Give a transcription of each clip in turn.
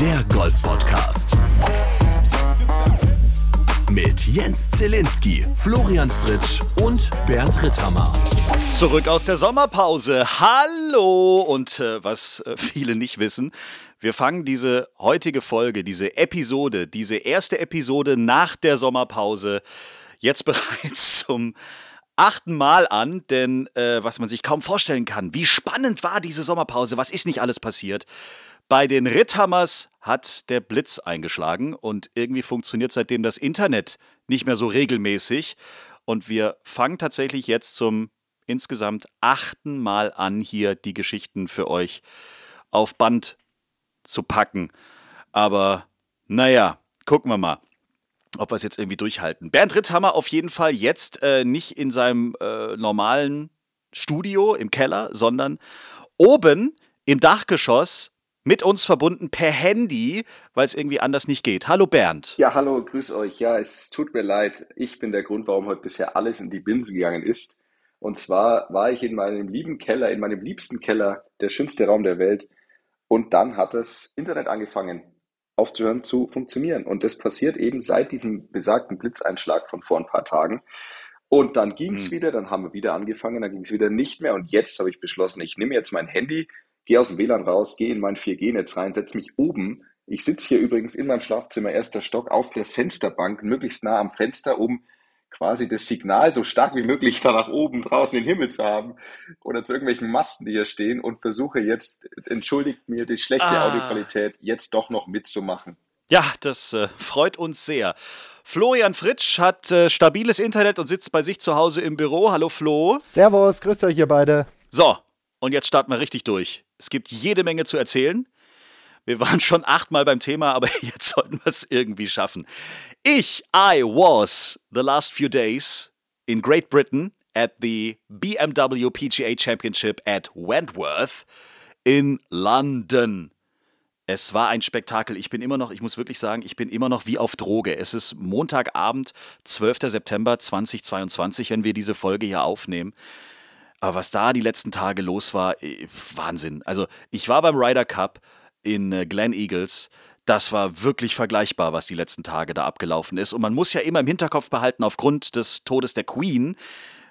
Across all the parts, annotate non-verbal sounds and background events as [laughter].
der Golf-Podcast. Mit Jens Zielinski, Florian Fritsch und Bernd Ritthammer. Zurück aus der Sommerpause. Hallo! Und äh, was äh, viele nicht wissen, wir fangen diese heutige Folge, diese Episode, diese erste Episode nach der Sommerpause jetzt [laughs] bereits zum achten Mal an, denn äh, was man sich kaum vorstellen kann, wie spannend war diese Sommerpause, was ist nicht alles passiert. Bei den Ritthammers hat der Blitz eingeschlagen und irgendwie funktioniert seitdem das Internet nicht mehr so regelmäßig. Und wir fangen tatsächlich jetzt zum insgesamt achten Mal an, hier die Geschichten für euch auf Band zu packen. Aber naja, gucken wir mal ob wir es jetzt irgendwie durchhalten. Bernd Ritthammer auf jeden Fall jetzt äh, nicht in seinem äh, normalen Studio im Keller, sondern oben im Dachgeschoss mit uns verbunden per Handy, weil es irgendwie anders nicht geht. Hallo Bernd. Ja, hallo, grüß euch. Ja, es tut mir leid. Ich bin der Grund, warum heute bisher alles in die Binsen gegangen ist. Und zwar war ich in meinem lieben Keller, in meinem liebsten Keller, der schönste Raum der Welt. Und dann hat das Internet angefangen aufzuhören zu funktionieren. Und das passiert eben seit diesem besagten Blitzeinschlag von vor ein paar Tagen. Und dann ging es mhm. wieder, dann haben wir wieder angefangen, dann ging es wieder nicht mehr. Und jetzt habe ich beschlossen, ich nehme jetzt mein Handy, gehe aus dem WLAN raus, gehe in mein 4G-Netz rein, setze mich oben. Ich sitze hier übrigens in meinem Schlafzimmer, erster Stock, auf der Fensterbank, möglichst nah am Fenster, um quasi das Signal so stark wie möglich da nach oben draußen den Himmel zu haben oder zu irgendwelchen Masten, die hier stehen und versuche jetzt, entschuldigt mir die schlechte ah. Audioqualität, jetzt doch noch mitzumachen. Ja, das äh, freut uns sehr. Florian Fritsch hat äh, stabiles Internet und sitzt bei sich zu Hause im Büro. Hallo Flo. Servus, grüßt euch ihr beide. So, und jetzt starten wir richtig durch. Es gibt jede Menge zu erzählen. Wir waren schon achtmal beim Thema, aber [laughs] jetzt sollten wir es irgendwie schaffen. Ich, I was the last few days in Great Britain at the BMW PGA Championship at Wentworth in London. Es war ein Spektakel. Ich bin immer noch, ich muss wirklich sagen, ich bin immer noch wie auf Droge. Es ist Montagabend, 12. September 2022, wenn wir diese Folge hier aufnehmen. Aber was da die letzten Tage los war, äh, Wahnsinn. Also ich war beim Ryder Cup in äh, Glen Eagles. Das war wirklich vergleichbar, was die letzten Tage da abgelaufen ist. Und man muss ja immer im Hinterkopf behalten, aufgrund des Todes der Queen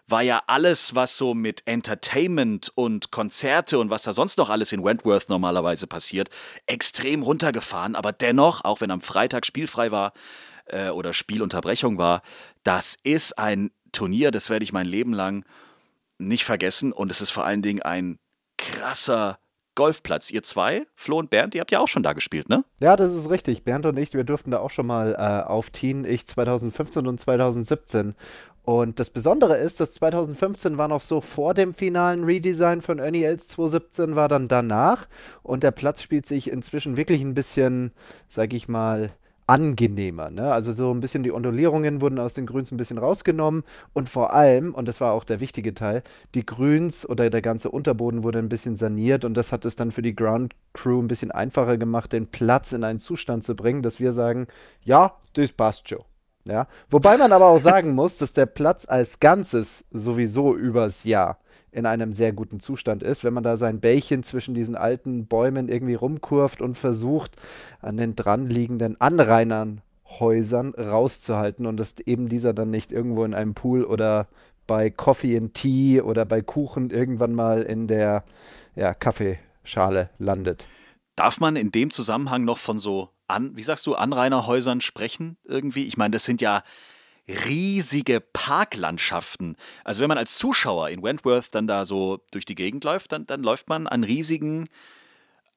war ja alles, was so mit Entertainment und Konzerte und was da sonst noch alles in Wentworth normalerweise passiert, extrem runtergefahren. Aber dennoch, auch wenn am Freitag spielfrei war äh, oder Spielunterbrechung war, das ist ein Turnier, das werde ich mein Leben lang nicht vergessen. Und es ist vor allen Dingen ein krasser Golfplatz. Ihr zwei, Flo und Bernd, ihr habt ja auch schon da gespielt, ne? Ja, das ist richtig. Bernd und ich, wir durften da auch schon mal äh, aufziehen. Ich 2015 und 2017. Und das Besondere ist, dass 2015 war noch so vor dem finalen Redesign von Ernie Els 2017 war dann danach. Und der Platz spielt sich inzwischen wirklich ein bisschen, sag ich mal, angenehmer. Ne? Also so ein bisschen die Ondulierungen wurden aus den Grüns ein bisschen rausgenommen und vor allem, und das war auch der wichtige Teil, die Grüns oder der ganze Unterboden wurde ein bisschen saniert und das hat es dann für die Ground Crew ein bisschen einfacher gemacht, den Platz in einen Zustand zu bringen, dass wir sagen, ja, das passt schon. Ja? Wobei man aber auch sagen [laughs] muss, dass der Platz als Ganzes sowieso übers Jahr in einem sehr guten Zustand ist, wenn man da sein Bällchen zwischen diesen alten Bäumen irgendwie rumkurft und versucht, an den dranliegenden Anrainernhäusern rauszuhalten und dass eben dieser dann nicht irgendwo in einem Pool oder bei Coffee and Tea oder bei Kuchen irgendwann mal in der ja, Kaffeeschale landet. Darf man in dem Zusammenhang noch von so, an, wie sagst du, Anrainerhäusern sprechen irgendwie? Ich meine, das sind ja riesige Parklandschaften. Also wenn man als Zuschauer in Wentworth dann da so durch die Gegend läuft, dann, dann läuft man an riesigen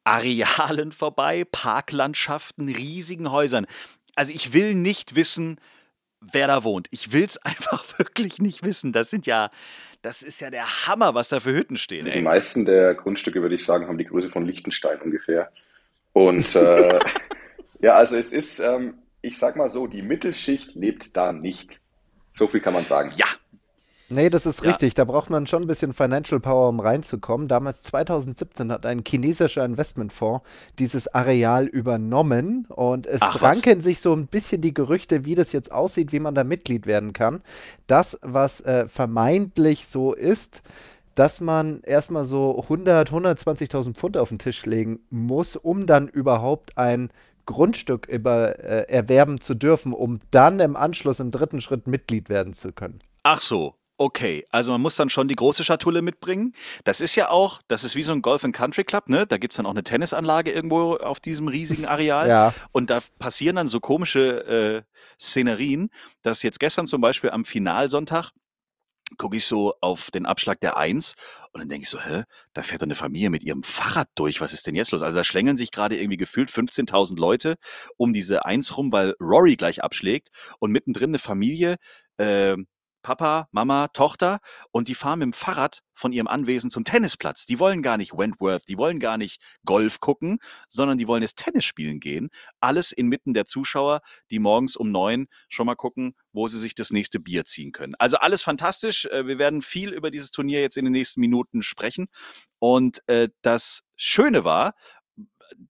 Arealen vorbei, Parklandschaften, riesigen Häusern. Also ich will nicht wissen, wer da wohnt. Ich will es [laughs] einfach wirklich nicht wissen. Das sind ja, das ist ja der Hammer, was da für Hütten stehen. Ey. Die meisten der Grundstücke, würde ich sagen, haben die Größe von Liechtenstein ungefähr. Und äh, [laughs] ja, also es ist, ähm, ich sag mal so, die Mittelschicht lebt da nicht. So viel kann man sagen. Ja. Nee, das ist ja. richtig. Da braucht man schon ein bisschen Financial Power, um reinzukommen. Damals 2017 hat ein chinesischer Investmentfonds dieses Areal übernommen und es Ach, ranken was? sich so ein bisschen die Gerüchte, wie das jetzt aussieht, wie man da Mitglied werden kann. Das, was äh, vermeintlich so ist, dass man erstmal so 100, 120.000 Pfund auf den Tisch legen muss, um dann überhaupt ein Grundstück über, äh, erwerben zu dürfen, um dann im Anschluss im dritten Schritt Mitglied werden zu können. Ach so, Okay, also man muss dann schon die große Schatulle mitbringen. Das ist ja auch, das ist wie so ein Golf and Country Club, ne? Da gibt es dann auch eine Tennisanlage irgendwo auf diesem riesigen Areal. [laughs] Ja. Und da passieren dann so komische äh, Szenerien, dass jetzt gestern zum Beispiel am Finalsonntag gucke ich so auf den Abschlag der Eins und dann denke ich so, hä, da fährt doch eine Familie mit ihrem Fahrrad durch, was ist denn jetzt los? Also da schlängeln sich gerade irgendwie gefühlt 15.000 Leute um diese Eins rum, weil Rory gleich abschlägt und mittendrin eine Familie, äh, Papa, Mama, Tochter und die fahren mit dem Fahrrad von ihrem Anwesen zum Tennisplatz. Die wollen gar nicht Wentworth, die wollen gar nicht Golf gucken, sondern die wollen jetzt Tennis spielen gehen. Alles inmitten der Zuschauer, die morgens um neun schon mal gucken, wo sie sich das nächste Bier ziehen können. Also alles fantastisch. Äh, wir werden viel über dieses Turnier jetzt in den nächsten Minuten sprechen. Und äh, das Schöne war,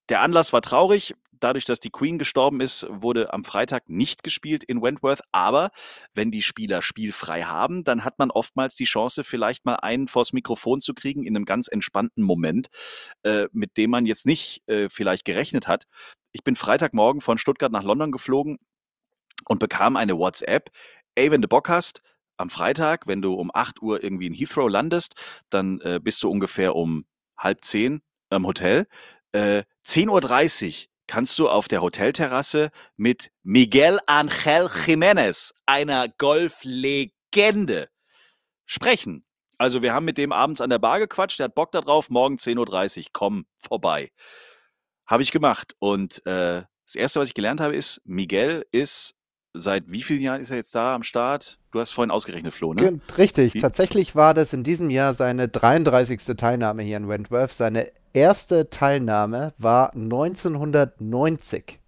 der Anlass war traurig dadurch, dass die Queen gestorben ist, wurde am Freitag nicht gespielt in Wentworth. Aber wenn die Spieler spielfrei haben, dann hat man oftmals die Chance, vielleicht mal einen vors Mikrofon zu kriegen in einem ganz entspannten Moment, äh, mit dem man jetzt nicht äh, vielleicht gerechnet hat. Ich bin Freitagmorgen von Stuttgart nach London geflogen und bekam eine WhatsApp. Ey, wenn du Bock hast, am Freitag, wenn du um 8 Uhr irgendwie in Heathrow landest, dann äh, bist du ungefähr um halb zehn am Hotel. Äh, 10.30 Uhr kannst du auf der Hotelterrasse mit Miguel Angel Jiménez, einer Golflegende, sprechen. Also wir haben mit dem abends an der Bar gequatscht, der hat Bock darauf, morgen 10.30 Uhr, komm vorbei. Habe ich gemacht. Und äh, das Erste, was ich gelernt habe, ist, Miguel ist seit wie vielen Jahren ist er jetzt da am Start? Du hast vorhin ausgerechnet, Flo, ne? Richtig. Wie? Tatsächlich war das in diesem Jahr seine 33. Teilnahme hier in Wentworth. Seine erste Teilnahme war 1990.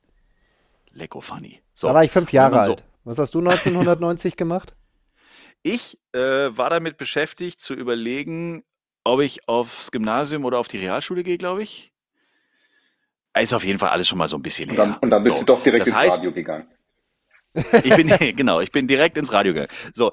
Lecko funny. So, da war ich fünf Jahre alt. So. Was hast du 1990 gemacht? [laughs] Ich äh, war damit beschäftigt zu überlegen, ob ich aufs Gymnasium oder auf die Realschule gehe, glaube ich. Ist auf jeden Fall alles schon mal so ein bisschen und dann, her. Und dann bist so, du doch direkt ins heißt, Radio gegangen. Ich bin, [laughs] genau, ich bin direkt ins Radio gegangen. So,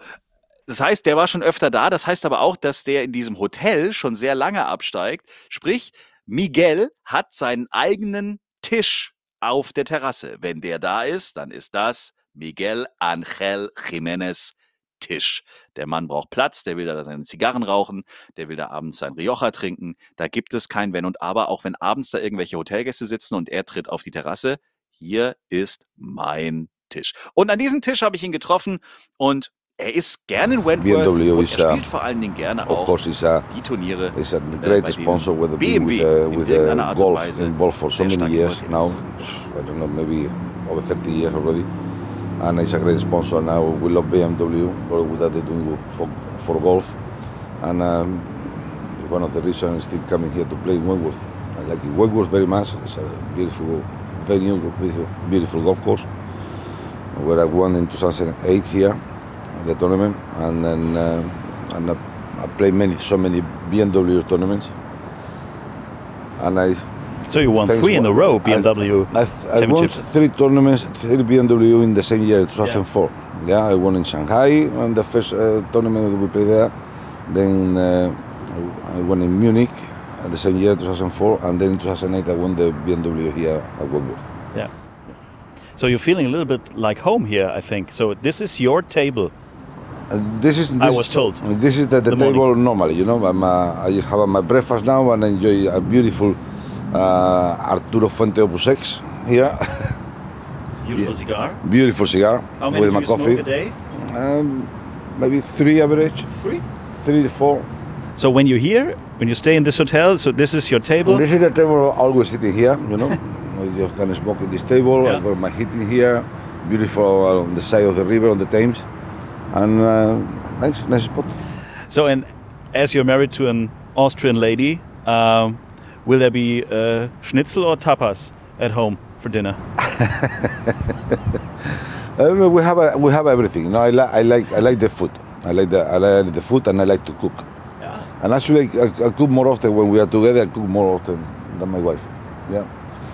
das heißt, der war schon öfter da. Das heißt aber auch, dass der in diesem Hotel schon sehr lange absteigt. Sprich, Miguel hat seinen eigenen Tisch auf der Terrasse. Wenn der da ist, dann ist das Miguel Angel Jiménez Tisch. Der Mann braucht Platz, der will da seine Zigarren rauchen, der will da abends sein Rioja trinken. Da gibt es kein Wenn und Aber, auch wenn abends da irgendwelche Hotelgäste sitzen und er tritt auf die Terrasse. Hier ist mein Tisch. Und an diesem Tisch habe ich ihn getroffen und er ist gerne in Wentworth BMW und er spielt vor allen Dingen gerne auch a, die Turniere. He's a great äh, sponsor with, BMW with, uh, with uh, golf involved for so many years now. I don't know, maybe over 30 years already. And he's a great sponsor now. We love BMW for what they're doing for, for golf. And um, one of the reasons still coming here to play in Wentworth. I like it. Wentworth very much. It's a beautiful venue, beautiful golf course. Where I won in 2008 here the tournament, and then uh, and I, I played many, so many BMW tournaments, and I. So you won three in a row BMW I, I, I won three tournaments, three BMW in the same year, 2004. Yeah, yeah I won in Shanghai on the first uh, tournament we played there. Then uh, I won in Munich at the same year, 2004, and then in 2008 I won the BMW here at Wentworth. Yeah. So you're feeling a little bit like home here, I think. So this is your table this is. This, I was told. This is the, the, the table morning. normally. You know, I'm, uh, I have my breakfast now and enjoy a beautiful uh, Arturo Fuente Opus X here. [laughs] Beautiful yeah. cigar. Beautiful cigar How many with do my you coffee. Smoke a day? Um, maybe three average. Three. Three to four. So when you're here, when you stay in this hotel, so this is your table. This is the table. Always sitting here. You know, [laughs] you can smoke at this table. Yeah. I got my heating here. Beautiful on the side of the river on the Thames and uh, nice, nice spot. So, and as you're married to an Austrian lady, um, will there be uh, schnitzel or tapas at home for dinner? [laughs] uh, we have a, we have everything. No, I, li I like I like the food. I like the I like the food, and I like to cook. Yeah. And actually, I, I, cook more often when we are together. I cook more often than my wife. Yeah,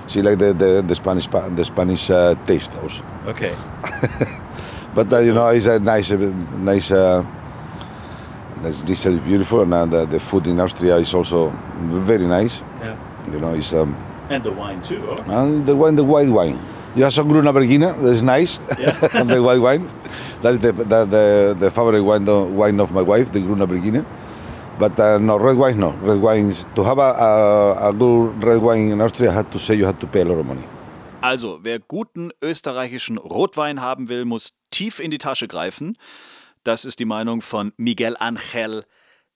she like the the, the Spanish the Spanish uh, taste also. Okay. [laughs] But uh, you know, it's a nice, nice uh, this is beautiful, and uh, the, the food in Austria is also very nice. Yeah. You know, it's um, and the wine too. Oh? And the wine, the white wine. You have some Gruna Bergina, that's nice, yeah. and [laughs] the white wine. That's the, the, the, the favorite wine, the wine of my wife, the Gruna Bergina. But uh, no, red wine, no. Red wines, to have a, a, a good red wine in Austria, I had to say you had to pay a lot of money. Also, wer guten österreichischen Rotwein haben will, muss tief in die Tasche greifen. Das ist die Meinung von Miguel Angel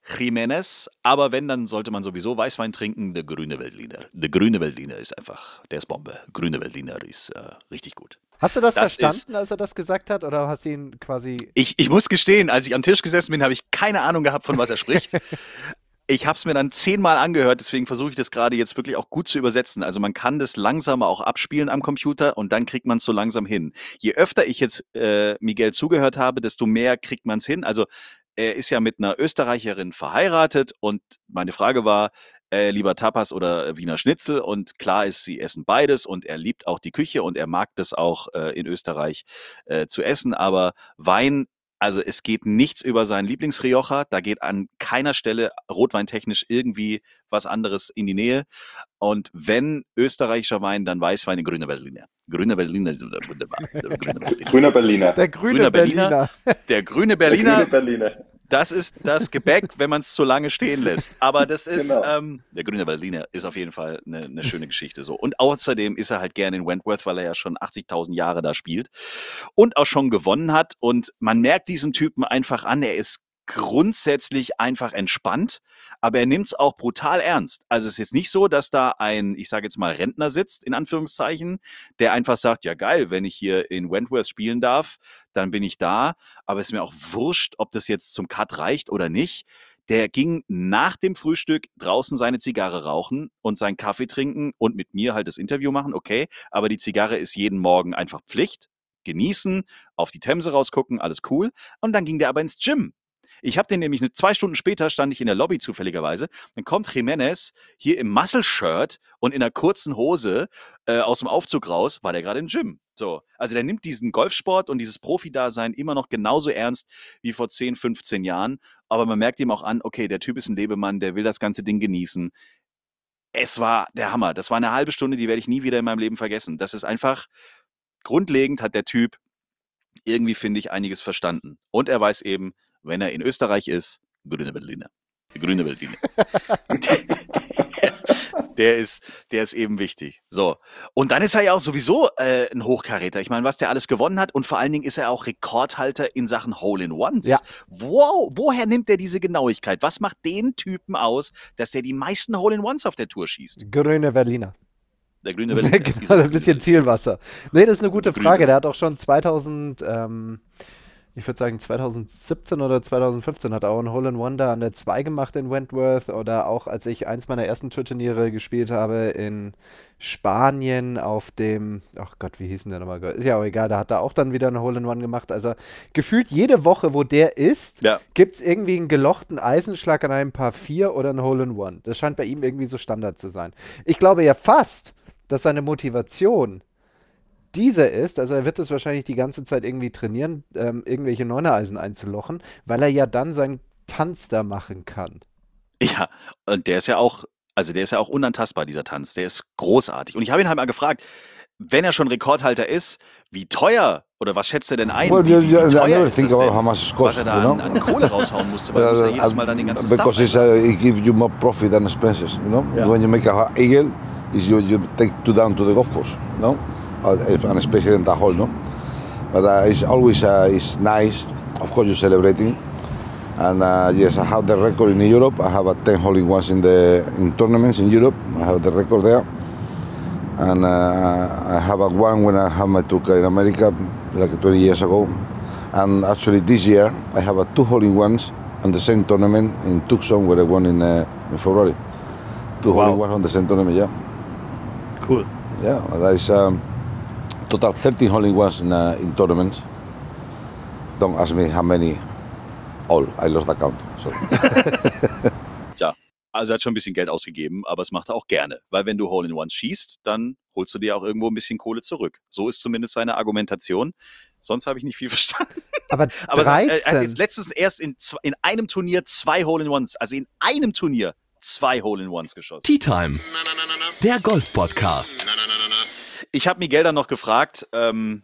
Jiménez. Aber wenn, dann sollte man sowieso Weißwein trinken. Der grüne Weltliner. Der grüne Weltliner ist einfach, der ist Bombe. Grüne Weltliner ist äh, richtig gut. Hast du das, das verstanden, ist, als er das gesagt hat, oder hast du ihn quasi. Ich, ich muss gestehen, als ich am Tisch gesessen bin, habe ich keine Ahnung gehabt, von was er spricht. [laughs] Ich habe es mir dann zehnmal angehört, deswegen versuche ich das gerade jetzt wirklich auch gut zu übersetzen. Also man kann das langsamer auch abspielen am Computer und dann kriegt man es so langsam hin. Je öfter ich jetzt äh, Miguel zugehört habe, desto mehr kriegt man es hin. Also er ist ja mit einer Österreicherin verheiratet und meine Frage war, äh, lieber Tapas oder Wiener Schnitzel und klar ist, sie essen beides und er liebt auch die Küche und er mag das auch äh, in Österreich äh, zu essen, aber Wein also es geht nichts über seinen Lieblingsrioja. Da geht an keiner Stelle rotweintechnisch irgendwie was anderes in die Nähe. Und wenn österreichischer Wein, dann Weißwein in grüner Berliner. Grüner Berliner, wunderbar. Grüner Berliner. Der grüne Berliner. Der grüne Berliner. Der grüne Berliner. Das ist das Gebäck, wenn man es zu lange stehen lässt. Aber das ist, genau. ähm, der grüne Berliner ist auf jeden Fall eine, eine schöne Geschichte so. Und außerdem ist er halt gerne in Wentworth, weil er ja schon 80.000 Jahre da spielt und auch schon gewonnen hat. Und man merkt diesem Typen einfach an, er ist grundsätzlich einfach entspannt, aber er nimmt es auch brutal ernst. Also es ist nicht so, dass da ein, ich sage jetzt mal, Rentner sitzt, in Anführungszeichen, der einfach sagt, ja geil, wenn ich hier in Wentworth spielen darf, dann bin ich da, aber es ist mir auch wurscht, ob das jetzt zum Cut reicht oder nicht. Der ging nach dem Frühstück draußen seine Zigarre rauchen und seinen Kaffee trinken und mit mir halt das Interview machen, okay, aber die Zigarre ist jeden Morgen einfach Pflicht genießen, auf die Themse rausgucken, alles cool. Und dann ging der aber ins Gym. Ich habe den nämlich eine, zwei Stunden später stand ich in der Lobby zufälligerweise. Dann kommt Jiménez hier im Muscle-Shirt und in einer kurzen Hose äh, aus dem Aufzug raus, war der gerade im Gym. So, also der nimmt diesen Golfsport und dieses Profi-Dasein immer noch genauso ernst wie vor 10, 15 Jahren. Aber man merkt ihm auch an, okay, der Typ ist ein Lebemann, der will das ganze Ding genießen. Es war der Hammer. Das war eine halbe Stunde, die werde ich nie wieder in meinem Leben vergessen. Das ist einfach grundlegend hat der Typ irgendwie, finde ich, einiges verstanden. Und er weiß eben, wenn er in Österreich ist, grüne Berliner. Grüne Berliner. [laughs] der, ist, der ist eben wichtig. So. Und dann ist er ja auch sowieso äh, ein Hochkaräter. Ich meine, was der alles gewonnen hat und vor allen Dingen ist er auch Rekordhalter in Sachen Hole-in-Ones. Ja. Wo, woher nimmt er diese Genauigkeit? Was macht den Typen aus, dass der die meisten Hole-in-Ones auf der Tour schießt? Grüne Berliner. Der grüne [laughs] Berliner. genau, ein bisschen Zielwasser. Nee, das ist eine gute Frage. Der hat auch schon 2000. Ähm ich würde sagen 2017 oder 2015 hat er auch ein Hole in One da an der 2 gemacht in Wentworth oder auch als ich eins meiner ersten Tourturniere gespielt habe in Spanien auf dem, ach Gott, wie hieß denn der nochmal? Ist ja auch egal, da hat er auch dann wieder ein Hole in One gemacht. Also gefühlt jede Woche, wo der ist, ja. gibt es irgendwie einen gelochten Eisenschlag an einem Paar 4 oder ein Hole in One. Das scheint bei ihm irgendwie so Standard zu sein. Ich glaube ja fast, dass seine Motivation dieser ist, also er wird es wahrscheinlich die ganze Zeit irgendwie trainieren, ähm, irgendwelche Neunereisen einzulochen, weil er ja dann seinen Tanz da machen kann. Ja, und der ist ja auch, also der ist ja auch unantastbar, dieser Tanz. Der ist großartig. Und ich habe ihn halt mal gefragt, wenn er schon Rekordhalter ist, wie teuer oder was schätzt er denn ein? Well, wie, wie teuer ist das denn, how much cost, was er da an, an, Kohle raushauen musste, weil er jedes Mal dann den ganzen Because Stuff uh, it gives you more profit than expenses, you know? Yeah. When you make a eagle, is you, you take two down to the golf course, you know? And especially in the hole, no? But uh, it's always uh, it's nice. Of course, you're celebrating. And uh, yes, I have the record in Europe. I have a 10 holding ones in the in tournaments in Europe. I have the record there. And uh, I have a one when I have my tour in America, like 20 years ago. And actually, this year I have a two holding ones on the same tournament in Tucson, where I won in, uh, in February. Two wow. holding ones on the same tournament, yeah. Cool. Yeah, that is. Um, total 13 holding ones in, uh, in tournaments. Don't ask me how many. All. I lost the count. Tja, [laughs] also er hat schon ein bisschen Geld ausgegeben, aber es macht er auch gerne. Weil wenn du Hole-in-Ones schießt, dann holst du dir auch irgendwo ein bisschen Kohle zurück. So ist zumindest seine Argumentation. Sonst habe ich nicht viel verstanden. Aber, 13. [laughs] Aber er hat jetzt letztens erst in, in einem Turnier zwei Hole-in-Ones, also in einem Turnier zwei Hole-in-Ones geschossen. Tea Time, der Golf-Podcast. Ich habe Miguel dann noch gefragt, ähm,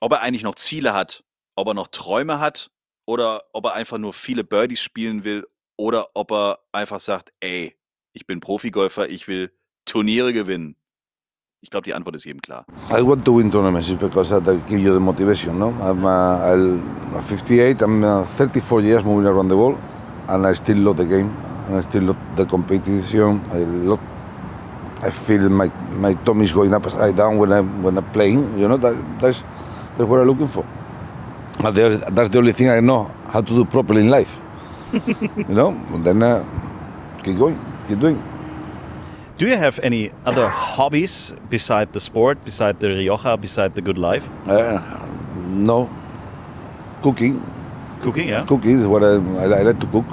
ob er eigentlich noch Ziele hat, ob er noch Träume hat oder ob er einfach nur viele Birdies spielen will oder ob er einfach sagt, ey, ich bin Profigolfer, ich will Turniere gewinnen. Ich glaube, die Antwort ist jedem klar. I want to win tournaments because that gives you the motivation, no? I'm, uh, I'm 58, I'm uh, 34 years moving around the world and I still love the game and I still love the competition. I love I feel my my tummy is going upside down when I'm when I'm playing. You know that that's that's what I'm looking for. That's the only thing I know how to do properly in life. [laughs] you know, then uh, keep going, keep doing. Do you have any other hobbies beside the sport, beside the Rioja, beside the good life? Uh, no. Cooking. Cooking, yeah. Cooking is what I, I, I like to cook,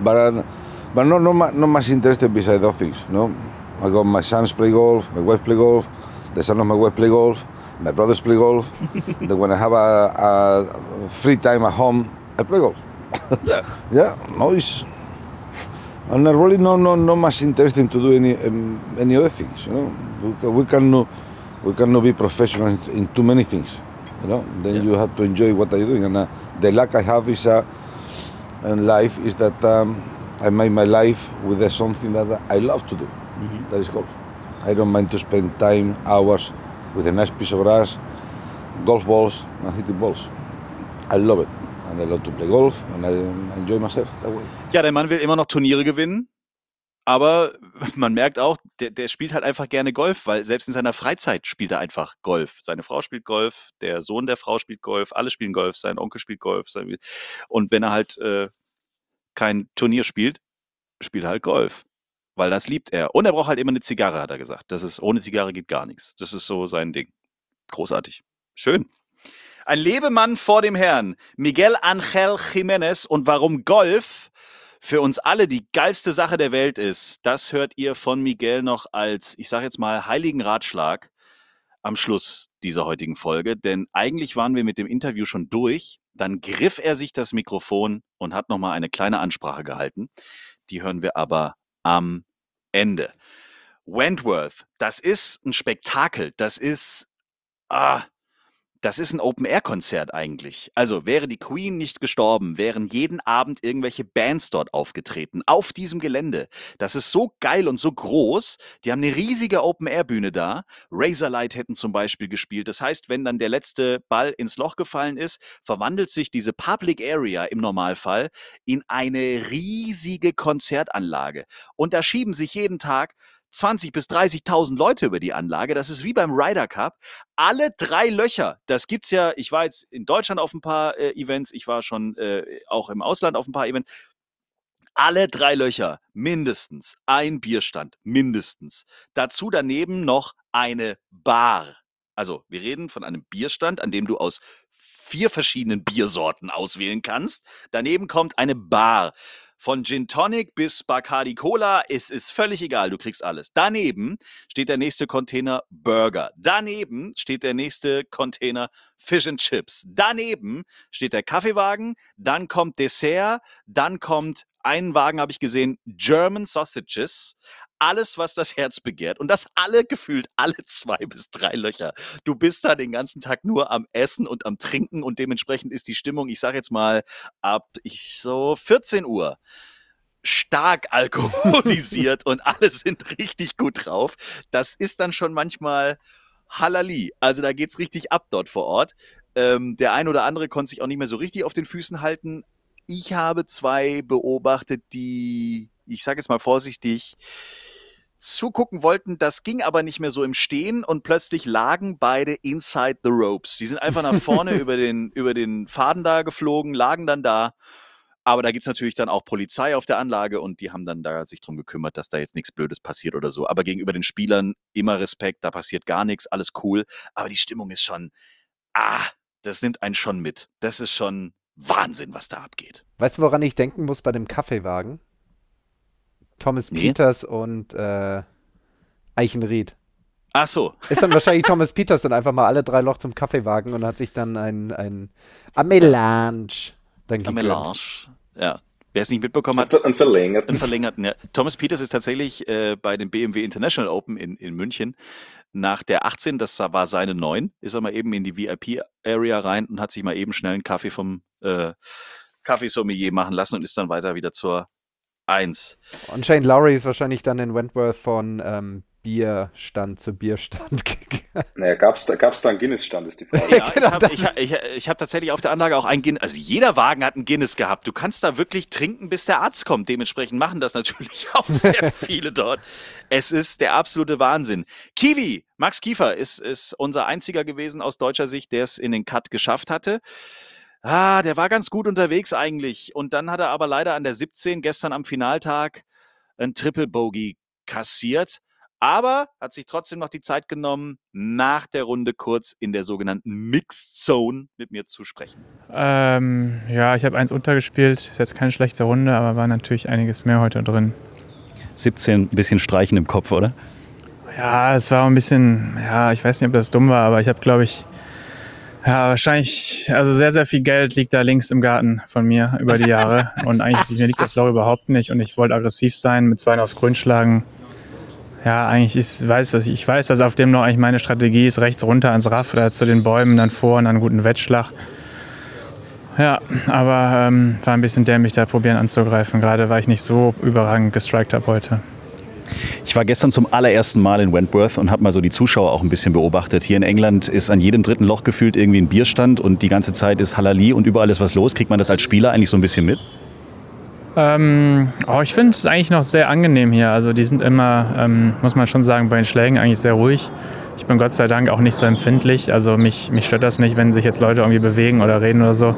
but uh, but not not, not much interested beside those things. You know, I got my sons play golf, my wife play golf, the son of my wife play golf, my brothers play golf. [laughs] then when I have a, a free time at home, I play golf. yeah. [laughs] yeah. No, it's and I really not, not, not much interesting to do any um, any other things. You know, we, we cannot we cannot be professional in, too many things. You know, then yeah. you have to enjoy what you're doing. And uh, the luck I have is uh, in life is that um, I make my life with uh, something that I love to do. Mm-hmm. That is golf. I don't mind to spend time, hours with a nice piece of grass, golf balls, and hitting balls. I love it. and I love to play golf and I enjoy myself that way. Ja, der Mann will immer noch Turniere gewinnen, aber [laughs] man merkt auch, der, der, spielt halt einfach gerne Golf, weil selbst in seiner Freizeit spielt er einfach Golf. Seine Frau spielt Golf, der Sohn der Frau spielt Golf, alle spielen Golf, sein Onkel spielt Golf. Sein, und wenn er halt äh, kein Turnier spielt, spielt er halt Golf. Weil das liebt er. Und er braucht halt immer eine Zigarre, hat er gesagt. Das ist, ohne Zigarre geht gar nichts. Das ist so sein Ding. Großartig. Schön. Ein Lebemann vor dem Herrn, Miguel Angel Jiménez und warum Golf für uns alle die geilste Sache der Welt ist, das hört ihr von Miguel noch als, ich sage jetzt mal, heiligen Ratschlag am Schluss dieser heutigen Folge. Denn eigentlich waren wir mit dem Interview schon durch. Dann griff er sich das Mikrofon und hat nochmal eine kleine Ansprache gehalten. Die hören wir aber am Ende. Wentworth, das ist ein Spektakel. Das ist, ah, das ist ein Open-Air-Konzert eigentlich. Also wäre die Queen nicht gestorben, wären jeden Abend irgendwelche Bands dort aufgetreten, auf diesem Gelände. Das ist so geil und so groß. Die haben eine riesige Open-Air-Bühne da. Razorlight hätten zum Beispiel gespielt. Das heißt, wenn dann der letzte Ball ins Loch gefallen ist, verwandelt sich diese Public Area im Normalfall in eine riesige Konzertanlage. Und da schieben sich jeden Tag 20 bis 30.000 Leute über die Anlage. Das ist wie beim Ryder Cup. Alle drei Löcher. Das gibt's ja. Ich war jetzt in Deutschland auf ein paar äh, Events. Ich war schon äh, auch im Ausland auf ein paar Events. Alle drei Löcher mindestens ein Bierstand mindestens. Dazu daneben noch eine Bar. Also wir reden von einem Bierstand, an dem du aus vier verschiedenen Biersorten auswählen kannst. Daneben kommt eine Bar. Von Gin Tonic bis Bacardi Cola, es ist völlig egal, du kriegst alles. Daneben steht der nächste Container Burger. Daneben steht der nächste Container Fish and Chips. Daneben steht der Kaffeewagen, dann kommt Dessert, dann kommt einen Wagen habe ich gesehen, German Sausages, alles, was das Herz begehrt. Und das alle [laughs] gefühlt alle zwei bis drei Löcher. Du bist da den ganzen Tag nur am Essen und am Trinken und dementsprechend ist die Stimmung, ich sage jetzt mal, ab ich so 14 Uhr stark [laughs] alkoholisiert und alle sind richtig gut drauf. Das ist dann schon manchmal Halali. Also da geht's richtig ab dort vor Ort. Ähm, der ein oder andere konnte sich auch nicht mehr so richtig auf den Füßen halten. Ich habe zwei beobachtet, die, ich sage jetzt mal vorsichtig, zugucken wollten, das ging aber nicht mehr so im Stehen und plötzlich lagen beide inside the ropes. Die sind einfach nach vorne [laughs] über, den, über den Faden da geflogen, lagen dann da. Aber da gibt es natürlich dann auch Polizei auf der Anlage und die haben dann da sich drum gekümmert, dass da jetzt nichts Blödes passiert oder so. Aber gegenüber den Spielern immer Respekt, da passiert gar nichts, alles cool. Aber die Stimmung ist schon, ah, das nimmt einen schon mit. Das ist schon Wahnsinn, was da abgeht. Weißt du, woran ich denken muss bei dem Kaffeewagen? Thomas nee. Peters und äh, Eichenried. Ach so. Ist dann wahrscheinlich [laughs] Thomas Peterson einfach mal alle drei Loch zum Kaffeewagen und hat sich dann ein, ein Amelange dann gegönnt. Amelange, ja. Wer es nicht mitbekommen hat. Einen verlängerten. Einen verlängerten, ja. Thomas Peters ist tatsächlich äh, bei dem BMW International Open in, in München nach der 18, das war seine 9, ist er mal eben in die VIP-Area rein und hat sich mal eben schnell einen Kaffee vom äh, Kaffeesommelier machen lassen und ist dann weiter wieder zur 1. Und Shane Lowry ist wahrscheinlich dann in Wentworth von ähm, Bierstand zu Bierstand [laughs] gegangen. Naja, gab es da, gab's da einen Guinness-Stand, ist die Frage. [laughs] Ja, [laughs] genau, ich habe ich, ich, ich hab tatsächlich auf der Anlage auch einen Guinness, also jeder Wagen hat einen Guinness gehabt. Du kannst da wirklich trinken, bis der Arzt kommt. Dementsprechend machen das natürlich auch sehr viele dort. Es ist der absolute Wahnsinn. Kiwi, Max Kiefer ist, ist unser einziger gewesen aus deutscher Sicht, der es in den Cut geschafft hatte. Ah, der war ganz gut unterwegs eigentlich. Und dann hat er aber leider an der 17 gestern am Finaltag ein Triple Bogey kassiert aber hat sich trotzdem noch die Zeit genommen, nach der Runde kurz in der sogenannten Mixed Zone mit mir zu sprechen. Ähm, ja, ich habe eins untergespielt. Ist jetzt keine schlechte Runde, aber war natürlich einiges mehr heute drin. 17, ein bisschen Streichen im Kopf, oder? Ja, es war ein bisschen, ja, ich weiß nicht, ob das dumm war, aber ich habe, glaube ich, ja, wahrscheinlich, also sehr, sehr viel Geld liegt da links im Garten von mir über die Jahre. [laughs] und eigentlich, mir liegt das Loch überhaupt nicht. Und ich wollte aggressiv sein, mit zwei aufs Grün schlagen ja, eigentlich ist, weiß dass ich weiß, dass auf dem noch eigentlich meine Strategie ist, rechts runter ans Raff oder zu den Bäumen, dann vor und dann einen guten Wettschlag. Ja, aber ähm, war ein bisschen dämlich, da probieren anzugreifen, gerade weil ich nicht so überragend gestrikt habe heute. Ich war gestern zum allerersten Mal in Wentworth und habe mal so die Zuschauer auch ein bisschen beobachtet. Hier in England ist an jedem dritten Loch gefühlt irgendwie ein Bierstand und die ganze Zeit ist Halali und überall ist was los. Kriegt man das als Spieler eigentlich so ein bisschen mit? Ähm, oh, ich finde es eigentlich noch sehr angenehm hier. Also die sind immer, ähm, muss man schon sagen, bei den Schlägen eigentlich sehr ruhig. Ich bin Gott sei Dank auch nicht so empfindlich. Also mich, mich stört das nicht, wenn sich jetzt Leute irgendwie bewegen oder reden oder so.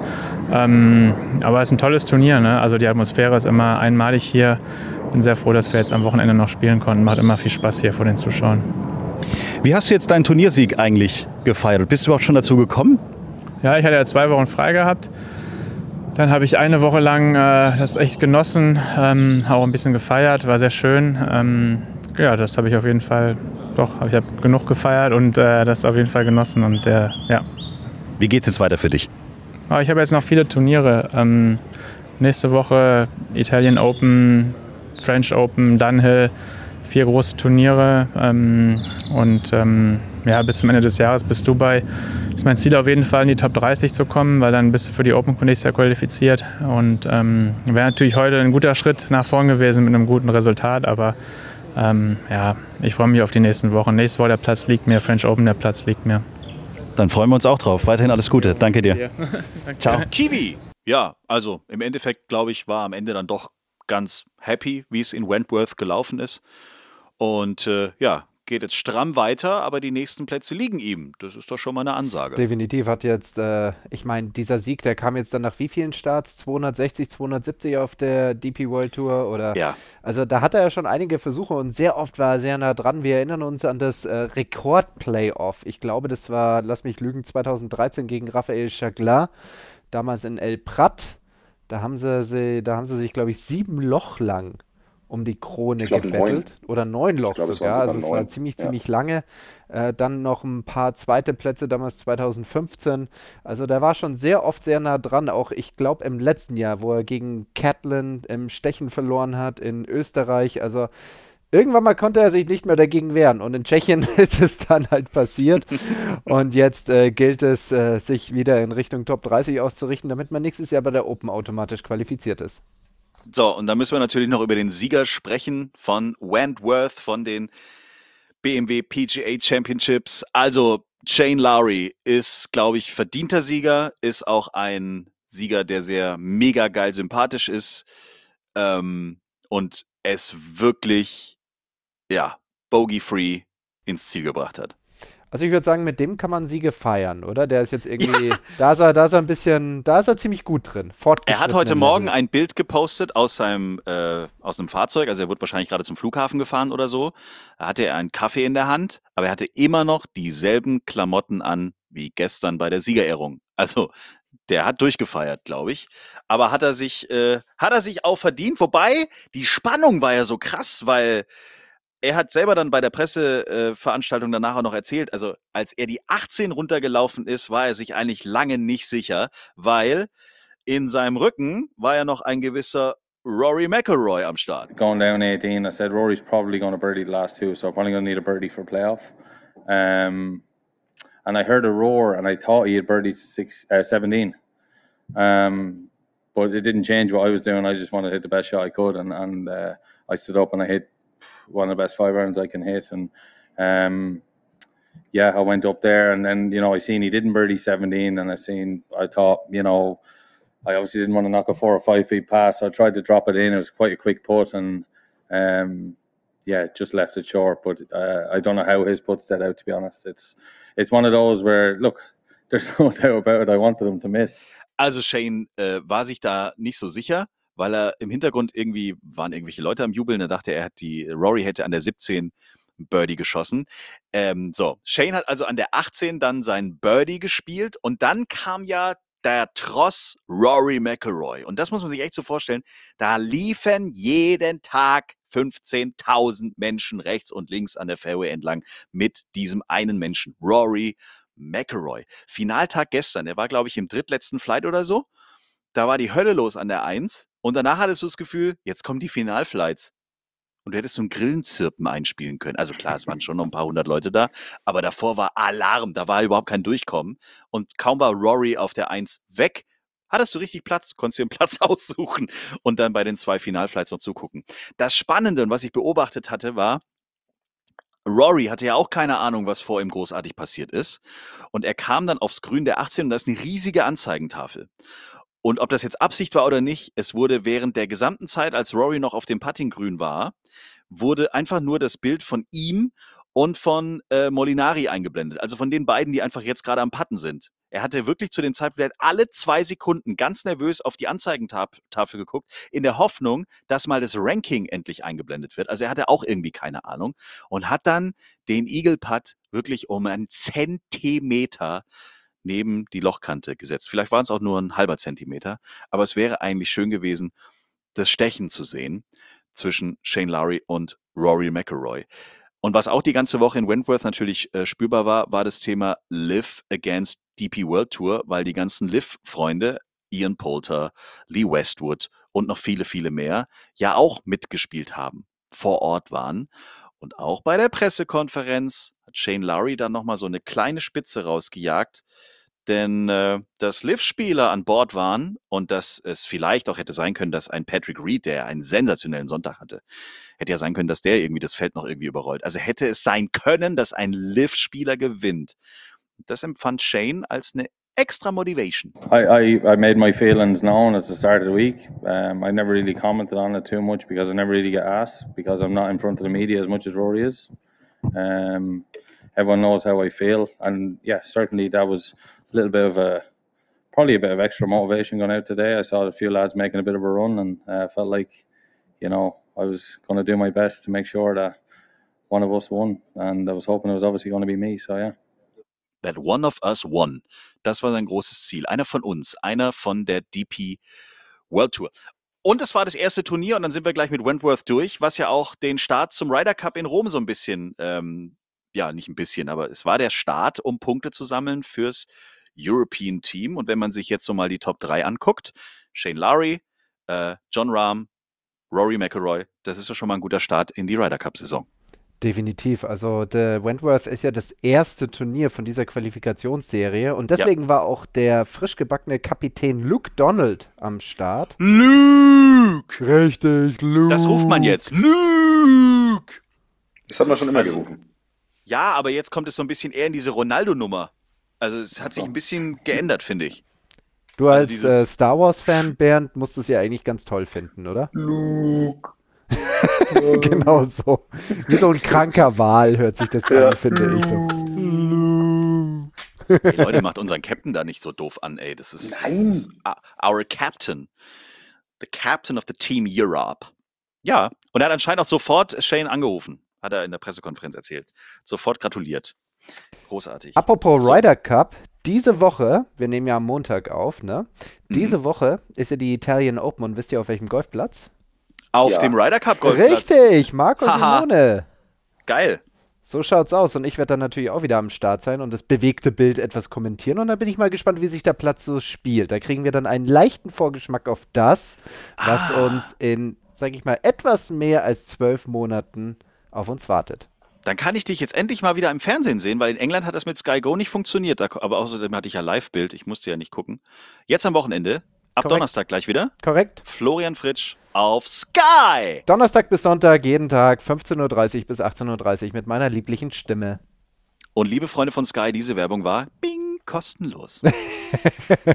Ähm, aber es ist ein tolles Turnier. Ne? Also die Atmosphäre ist immer einmalig hier. Bin sehr froh, dass wir jetzt am Wochenende noch spielen konnten. Macht immer viel Spaß hier vor den Zuschauern. Wie hast du jetzt deinen Turniersieg eigentlich gefeiert? Bist du überhaupt schon dazu gekommen? Ja, ich hatte ja zwei Wochen frei gehabt. Dann habe ich eine Woche lang äh, das echt genossen, ähm, auch ein bisschen gefeiert, war sehr schön. Ähm, ja, das habe ich auf jeden Fall, doch, ich habe genug gefeiert und äh, das auf jeden Fall genossen. Und äh, ja. Wie geht es jetzt weiter für dich? Oh, ich habe jetzt noch viele Turniere. Ähm, nächste Woche Italian Open, French Open, Dunhill, vier große Turniere. Ähm, und ähm, ja, bis zum Ende des Jahres bis Dubai ist mein Ziel auf jeden Fall in die Top 30 zu kommen, weil dann bist du für die Open nächstes Jahr qualifiziert. Und ähm, wäre natürlich heute ein guter Schritt nach vorn gewesen mit einem guten Resultat, aber ähm, ja, ich freue mich auf die nächsten Wochen. Nächste Woche der Platz liegt mir, French Open der Platz liegt mir. Dann freuen wir uns auch drauf. Weiterhin alles Gute. Danke dir. [laughs] Danke. Ciao. Kiwi! Ja, also im Endeffekt, glaube ich, war am Ende dann doch ganz happy, wie es in Wentworth gelaufen ist. Und äh, ja, geht jetzt stramm weiter, aber die nächsten Plätze liegen ihm. Das ist doch schon mal eine Ansage. Definitiv hat jetzt, äh, ich meine, dieser Sieg, der kam jetzt dann nach wie vielen Starts? 260, 270 auf der DP World Tour oder? Ja. Also da hat er ja schon einige Versuche und sehr oft war er sehr nah dran. Wir erinnern uns an das äh, Rekord-Playoff. Ich glaube, das war, lass mich lügen, 2013 gegen Raphael Chagla, damals in El Prat. Da haben sie, sie da haben sie sich, glaube ich, sieben Loch lang um die Krone glaub, gebettelt. Neun. Oder neun Loch glaub, sogar. also es neun. war ziemlich, ja. ziemlich lange. Äh, dann noch ein paar zweite Plätze, damals 2015. Also der war schon sehr oft sehr nah dran. Auch ich glaube im letzten Jahr, wo er gegen Catlin im Stechen verloren hat in Österreich. Also irgendwann mal konnte er sich nicht mehr dagegen wehren. Und in Tschechien [laughs] ist es dann halt passiert. [laughs] und jetzt äh, gilt es, äh, sich wieder in Richtung Top 30 auszurichten, damit man nächstes Jahr bei der Open automatisch qualifiziert ist. So, und da müssen wir natürlich noch über den Sieger sprechen von Wentworth, von den BMW PGA Championships. Also, Shane Lowry ist, glaube ich, verdienter Sieger, ist auch ein Sieger, der sehr mega geil sympathisch ist ähm, und es wirklich, ja, bogey-free ins Ziel gebracht hat. Also ich würde sagen, mit dem kann man Siege feiern, oder? Der ist jetzt [laughs] irgendwie, ja. da, ist er, da ist er ein bisschen, da ist er ziemlich gut drin. Er hat heute Morgen ein Bild gepostet aus seinem, äh, aus einem Fahrzeug, also er wird wahrscheinlich gerade zum Flughafen gefahren oder so. Da hatte er einen Kaffee in der Hand, aber er hatte immer noch dieselben Klamotten an wie gestern bei der Siegerehrung. Also der hat durchgefeiert, glaube ich. Aber hat er sich, äh, hat er sich auch verdient? Wobei die Spannung war ja so krass, weil er hat selber dann bei der Presseveranstaltung danach auch noch erzählt, also als er die 18 runtergelaufen ist, war er sich eigentlich lange nicht sicher, weil in seinem Rücken war ja noch ein gewisser Rory McIlroy am Start. Going down 18, I said Rory's probably going to birdie the last two, so I'm probably going to need a birdie for playoff. Um, and I heard a roar, and I thought he had birdied six, uh, 17. Um, but it didn't change what I was doing. I just wanted to hit the best shot I could, and, and uh, I stood up and I hit one of the best five irons I can hit. And um, yeah, I went up there, and then you know I seen he didn't birdie 17, and I seen I thought you know I obviously didn't want to knock a four or five feet pass, so I tried to drop it in. It was quite a quick putt, and um, yeah, just left it short. But uh, I don't know how his putt set out. To be honest, it's it's one of those where look, there's [laughs] no doubt about it. I wanted him to miss. Also Shane äh, war sich da nicht so sicher, weil er im Hintergrund irgendwie waren irgendwelche Leute am Jubeln. Er dachte, er hat die Rory hätte an der 17 Birdie geschossen. Ähm, so, Shane hat also an der 18 dann sein Birdie gespielt und dann kam ja der Tross Rory McElroy. Und das muss man sich echt so vorstellen. Da liefen jeden Tag 15.000 Menschen rechts und links an der Fairway entlang mit diesem einen Menschen, Rory McElroy. Finaltag gestern, er war, glaube ich, im drittletzten Flight oder so. Da war die Hölle los an der 1. Und danach hattest du das Gefühl, jetzt kommen die Finalflights und du hättest so ein Grillenzirpen einspielen können. Also klar, es waren schon noch ein paar hundert Leute da, aber davor war Alarm, da war überhaupt kein Durchkommen. Und kaum war Rory auf der Eins weg, hattest du richtig Platz, konntest dir einen [laughs] Platz aussuchen und dann bei den zwei Finalflights noch zugucken. Das Spannende und was ich beobachtet hatte, war, Rory hatte ja auch keine Ahnung, was vor ihm großartig passiert ist. Und er kam dann aufs Grün der 18 und da ist eine riesige Anzeigentafel. Und ob das jetzt Absicht war oder nicht, es wurde während der gesamten Zeit, als Rory noch auf dem Puttinggrün war, wurde einfach nur das Bild von ihm und von äh, Molinari eingeblendet. Also von den beiden, die einfach jetzt gerade am Putten sind. Er hatte wirklich zu dem Zeitpunkt alle zwei Sekunden ganz nervös auf die Anzeigentafel geguckt, in der Hoffnung, dass mal das Ranking endlich eingeblendet wird. Also er hatte auch irgendwie keine Ahnung und hat dann den Eagle Putt wirklich um einen Zentimeter neben die Lochkante gesetzt. Vielleicht waren es auch nur ein halber Zentimeter, aber es wäre eigentlich schön gewesen, das Stechen zu sehen zwischen Shane Lowry und Rory McIlroy. Und was auch die ganze Woche in Wentworth natürlich äh, spürbar war, war das Thema Live Against DP World Tour, weil die ganzen Live-Freunde, Ian Poulter, Lee Westwood und noch viele, viele mehr, ja auch mitgespielt haben, vor Ort waren. Und auch bei der Pressekonferenz hat Shane Lowry dann nochmal so eine kleine Spitze rausgejagt, denn äh, dass Liv-Spieler an Bord waren und dass es vielleicht auch hätte sein können, dass ein Patrick Reed, der einen sensationellen Sonntag hatte, hätte ja sein können, dass der irgendwie das Feld noch irgendwie überrollt. Also hätte es sein können, dass ein Liv-Spieler gewinnt. Das empfand Shane als eine extra motivation. I, I, I made my feelings known at the start of the week. Um, I never really commented on it too much because I never really get asked because I'm not in front of the media as much as Rory is. Um, everyone knows how I feel, and yeah, certainly that was little bit of a probably a bit of extra motivation going out today. I saw a few lads making a bit of a run, and uh, felt like you know I was going to do my best to make sure that one of us won, and I was hoping it was obviously going to be me. So yeah. That one of us won. Das war sein großes Ziel. Einer von uns, einer von der DP World Tour. Und es war das erste Turnier und dann sind wir gleich mit Wentworth durch, was ja auch den Start zum Ryder Cup in Rom so ein bisschen, ähm, ja, nicht ein bisschen, aber es war der Start, um Punkte zu sammeln fürs European Team. Und wenn man sich jetzt so mal die Top 3 anguckt, Shane Lowry, äh, John Rahm, Rory McIlroy, das ist ja schon mal ein guter Start in die Ryder Cup-Saison. Definitiv. Also der Wentworth ist ja das erste Turnier von dieser Qualifikationsserie und deswegen ja. war auch der frisch gebackene Kapitän Luke Donald am Start. Luke! Richtig, Luke. Das ruft man jetzt. Luke! Das hat man schon immer also, gerufen. Ja, aber jetzt kommt es so ein bisschen eher in diese Ronaldo-Nummer. Also es hat sich ein bisschen geändert, finde ich. Du also als äh, Star Wars-Fan, Bernd, musst es ja eigentlich ganz toll finden, oder? Luke. [laughs] genau so. Wie so ein kranker Wal hört sich das ja. an, finde ich. So. Hey, Leute, macht unseren Captain da nicht so doof an, ey. Das ist, das ist our Captain. The Captain of the Team Europe. Ja, und er hat anscheinend auch sofort Shane angerufen, hat er in der Pressekonferenz erzählt. Sofort gratuliert. Großartig. Apropos so. Ryder Cup, diese Woche, wir nehmen ja am Montag auf, ne? Diese mhm. Woche ist ja die Italian Open und wisst ihr auf welchem Golfplatz? Auf ja. dem Ryder Cup Golfplatz. Richtig, Marco Simone. Geil. So schaut's aus. Und ich werde dann natürlich auch wieder am Start sein und das bewegte Bild etwas kommentieren. Und dann bin ich mal gespannt, wie sich der Platz so spielt. Da kriegen wir dann einen leichten Vorgeschmack auf das, was ah. uns in, sage ich mal, etwas mehr als zwölf Monaten auf uns wartet. Dann kann ich dich jetzt endlich mal wieder im Fernsehen sehen, weil in England hat das mit Sky Go nicht funktioniert. Aber außerdem hatte ich ja Live-Bild. Ich musste ja nicht gucken. Jetzt am Wochenende Ab Korrekt. Donnerstag gleich wieder. Korrekt. Florian Fritsch auf Sky. Donnerstag bis Sonntag, jeden Tag, 15.30 Uhr bis 18.30 Uhr mit meiner lieblichen Stimme. Und liebe Freunde von Sky, diese Werbung war bing, kostenlos. [laughs]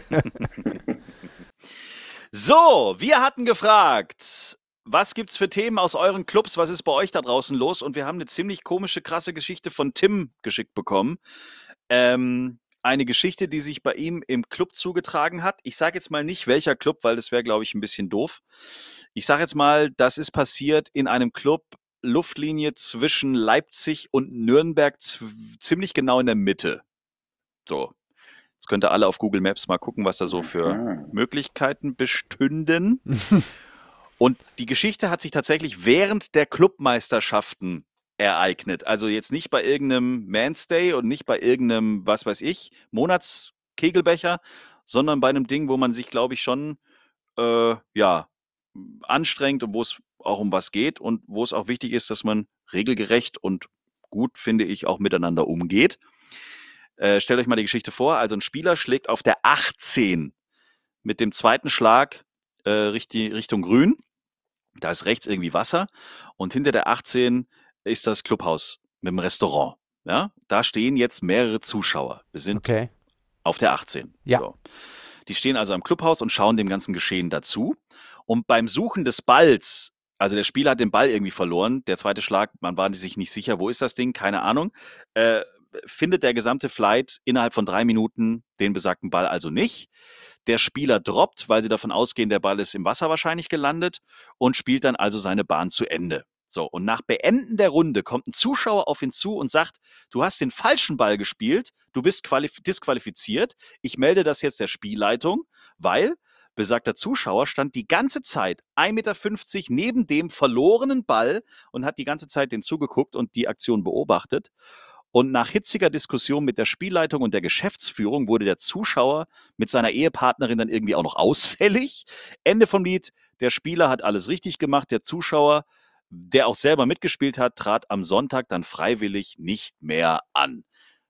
[laughs] so, wir hatten gefragt, was gibt's für Themen aus euren Clubs? Was ist bei euch da draußen los? Und wir haben eine ziemlich komische, krasse Geschichte von Tim geschickt bekommen. Ähm, eine Geschichte, die sich bei ihm im Club zugetragen hat. Ich sage jetzt mal nicht welcher Club, weil das wäre, glaube ich, ein bisschen doof. Ich sage jetzt mal, das ist passiert in einem Club Luftlinie zwischen Leipzig und Nürnberg, ziemlich genau in der Mitte. So. Jetzt könnt ihr alle auf Google Maps mal gucken, was da so für. Möglichkeiten bestünden. [laughs] und die Geschichte hat sich tatsächlich während der Clubmeisterschaften ereignet. Also jetzt nicht bei irgendeinem Manstay und nicht bei irgendeinem, was weiß ich, Monatskegelbecher, sondern bei einem Ding, wo man sich, glaube ich, schon äh, ja, anstrengt und wo es auch um was geht und wo es auch wichtig ist, dass man regelgerecht und gut, finde ich, auch miteinander umgeht. Äh, stellt euch mal die Geschichte vor. Also ein Spieler schlägt auf der 18 mit dem zweiten Schlag äh, Richtung Grün. Da ist rechts irgendwie Wasser und hinter der 18 ist das Clubhaus mit dem Restaurant. Ja, da stehen jetzt mehrere Zuschauer. Wir sind okay. auf der 18. Ja. So. Die stehen also am Clubhaus und schauen dem ganzen Geschehen dazu. Und beim Suchen des Balls, also der Spieler hat den Ball irgendwie verloren, der zweite Schlag, man war sich nicht sicher, wo ist das Ding, keine Ahnung, äh, findet der gesamte Flight innerhalb von drei Minuten den besagten Ball also nicht. Der Spieler droppt, weil sie davon ausgehen, der Ball ist im Wasser wahrscheinlich gelandet und spielt dann also seine Bahn zu Ende. So, und nach Beenden der Runde kommt ein Zuschauer auf ihn zu und sagt, du hast den falschen Ball gespielt, du bist disqualifiziert, ich melde das jetzt der Spielleitung, weil besagter Zuschauer stand die ganze Zeit 1,50 Meter neben dem verlorenen Ball und hat die ganze Zeit den zugeguckt und die Aktion beobachtet. Und nach hitziger Diskussion mit der Spielleitung und der Geschäftsführung wurde der Zuschauer mit seiner Ehepartnerin dann irgendwie auch noch [laughs] ausfällig. Ende vom Lied, der Spieler hat alles richtig gemacht, der Zuschauer der auch selber mitgespielt hat, trat am Sonntag dann freiwillig nicht mehr an.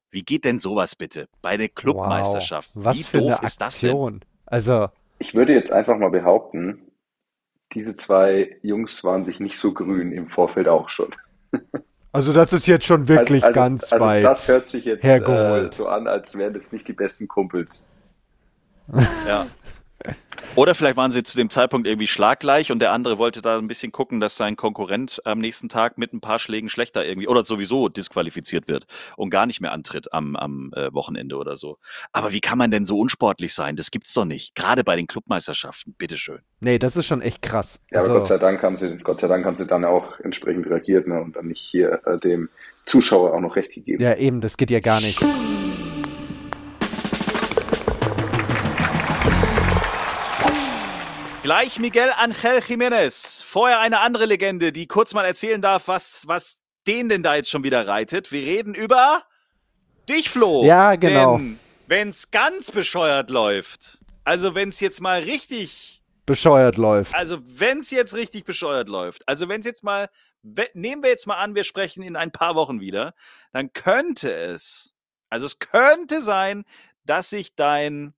Wie geht denn sowas bitte bei der Clubmeisterschaft? Wow, was Wie für doof eine ist das denn? Also ich würde jetzt einfach mal behaupten, diese zwei Jungs waren sich nicht so grün im Vorfeld auch schon. [laughs] Also das ist jetzt schon wirklich also, also, ganz also weit. Das hört sich jetzt äh, so an, als wären das nicht die besten Kumpels. Ja. [laughs] Oder vielleicht waren sie zu dem Zeitpunkt irgendwie schlaggleich und der andere wollte da ein bisschen gucken, dass sein Konkurrent am nächsten Tag mit ein paar Schlägen schlechter irgendwie oder sowieso disqualifiziert wird und gar nicht mehr antritt am, am äh, Wochenende oder so. Aber wie kann man denn so unsportlich sein? Das gibt's doch nicht. Gerade bei den Clubmeisterschaften. Bitteschön. Nee, das ist schon echt krass. Ja, aber also, Gott sei Dank haben sie, Gott sei Dank haben sie dann auch entsprechend reagiert ne, und dann nicht hier äh, dem Zuschauer auch noch recht gegeben. Ja, eben, das geht ja gar nicht. Gleich Miguel Angel Jiménez. Vorher eine andere Legende, die kurz mal erzählen darf, was, was den denn da jetzt schon wieder reitet. Wir reden über dich, Flo. Ja, genau. Denn wenn es ganz bescheuert läuft, also wenn es jetzt mal richtig bescheuert läuft. Also wenn es jetzt richtig bescheuert läuft, also wenn es jetzt mal, nehmen wir jetzt mal an, wir sprechen in ein paar Wochen wieder, dann könnte es, also es könnte sein, dass sich dein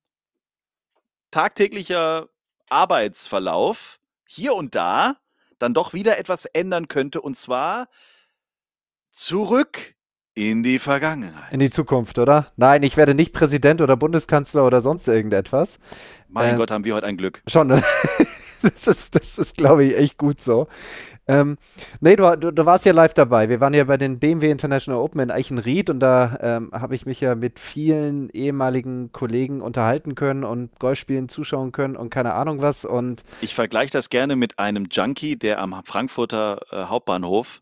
tagtäglicher Arbeitsverlauf hier und da dann doch wieder etwas ändern könnte und zwar zurück in die Vergangenheit. In die Zukunft, oder? Nein, ich werde nicht Präsident oder Bundeskanzler oder sonst irgendetwas. Mein ähm, Gott, haben wir heute ein Glück. Schon, ne? [laughs] das ist, das ist glaube ich, echt gut so. Ähm, nee, du, du, du, warst ja live dabei. Wir waren ja bei den BMW International Open in Eichenried und da ähm, habe ich mich ja mit vielen ehemaligen Kollegen unterhalten können und Golfspielen zuschauen können und keine Ahnung was. Und ich vergleiche das gerne mit einem Junkie, der am Frankfurter äh, Hauptbahnhof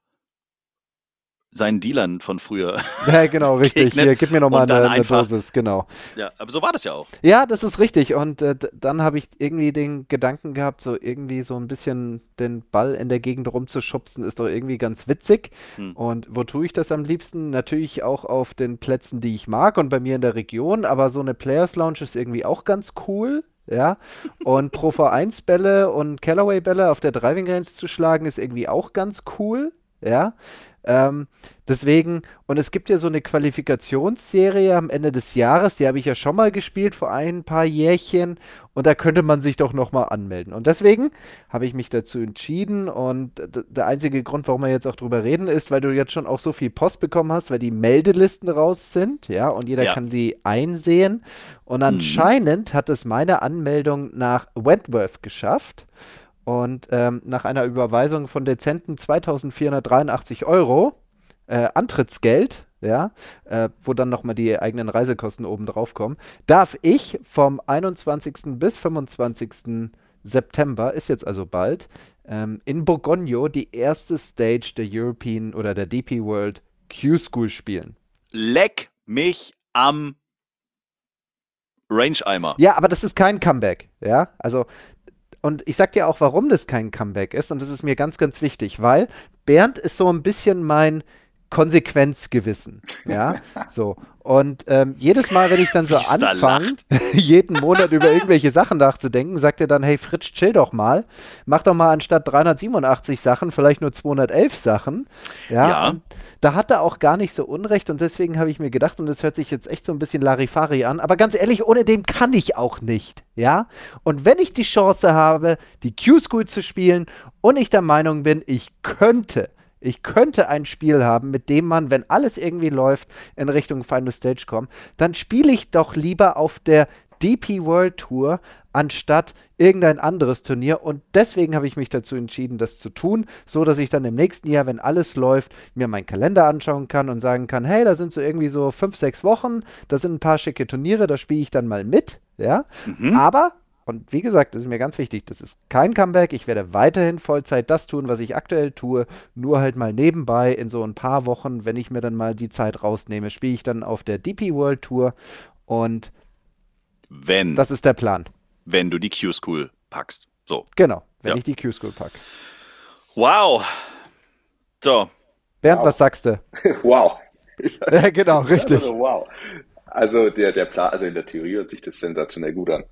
seinen Dealern von früher. [laughs] Ja, genau, [laughs] richtig. Hier, gib mir nochmal eine, eine Dosis, genau. Ja, aber so war das ja auch. Ja, das ist richtig. Und äh, dann habe ich irgendwie den Gedanken gehabt, so irgendwie so ein bisschen den Ball in der Gegend rumzuschubsen, ist doch irgendwie ganz witzig. Hm. Und wo tue ich das am liebsten? Natürlich auch auf den Plätzen, die ich mag und bei mir in der Region. Aber so eine Players Lounge ist irgendwie auch ganz cool ja. Und Pro V1 Bälle und Callaway Bälle auf der Driving Range zu schlagen ist irgendwie auch ganz cool, ja. Ähm, deswegen, und es gibt ja so eine Qualifikationsserie am Ende des Jahres, die habe ich ja schon mal gespielt vor ein paar Jährchen und da könnte man sich doch nochmal anmelden. Und deswegen habe ich mich dazu entschieden und der einzige Grund, warum wir jetzt auch drüber reden, ist, weil du jetzt schon auch so viel Post bekommen hast, weil die Meldelisten raus sind, ja, und jeder ja. kann sie einsehen. Und mhm. anscheinend mhm. hat es meine Anmeldung nach Wentworth geschafft. Und ähm, nach einer Überweisung von dezenten 2483 Euro äh, Antrittsgeld, ja, äh, wo dann nochmal die eigenen Reisekosten oben drauf kommen, darf ich vom 21. bis 25. September, ist jetzt also bald, ähm, in Borgogno die erste Stage der European oder der DP World Q-School spielen. Leck mich am Range-Eimer. Ja, aber das ist kein Comeback, ja. Also und ich sag dir auch, warum das kein Comeback ist. Und das ist mir ganz, ganz wichtig, weil Bernd ist so ein bisschen mein Konsequenzgewissen. Ja, so. Und ähm, jedes Mal, wenn ich dann so anfange, [laughs] jeden Monat über irgendwelche Sachen nachzudenken, sagt er dann, hey Fritsch, chill doch mal. Mach doch mal anstatt 387 Sachen vielleicht nur 211 Sachen. Ja, ja. da hat er auch gar nicht so Unrecht und deswegen habe ich mir gedacht, und das hört sich jetzt echt so ein bisschen Larifari an, aber ganz ehrlich, ohne dem kann ich auch nicht. Ja, und wenn ich die Chance habe, die Q-School zu spielen und ich der Meinung bin, ich könnte ich könnte ein Spiel haben, mit dem man, wenn alles irgendwie läuft, in Richtung Final Stage kommt, dann spiele ich doch lieber auf der DP World Tour anstatt irgendein anderes Turnier. Und deswegen habe ich mich dazu entschieden, das zu tun, so dass ich dann im nächsten Jahr, wenn alles läuft, mir meinen Kalender anschauen kann und sagen kann, hey, da sind so irgendwie so fünf, sechs Wochen, da sind ein paar schicke Turniere, da spiele ich dann mal mit, ja. Mhm. Aber und wie gesagt, das ist mir ganz wichtig, das ist kein Comeback. Ich werde weiterhin Vollzeit das tun, was ich aktuell tue, nur halt mal nebenbei in so ein paar Wochen, wenn ich mir dann mal die Zeit rausnehme, spiele ich dann auf der DP World Tour und wenn das ist der Plan. Wenn du die Q-School packst. So. Genau, wenn ja. ich die Q-School packe. Wow. So. Bernd, wow. was sagst du? [laughs] wow. ja, genau, richtig. Also, wow. Also der, der Plan, also in der Theorie hört sich das sensationell gut an.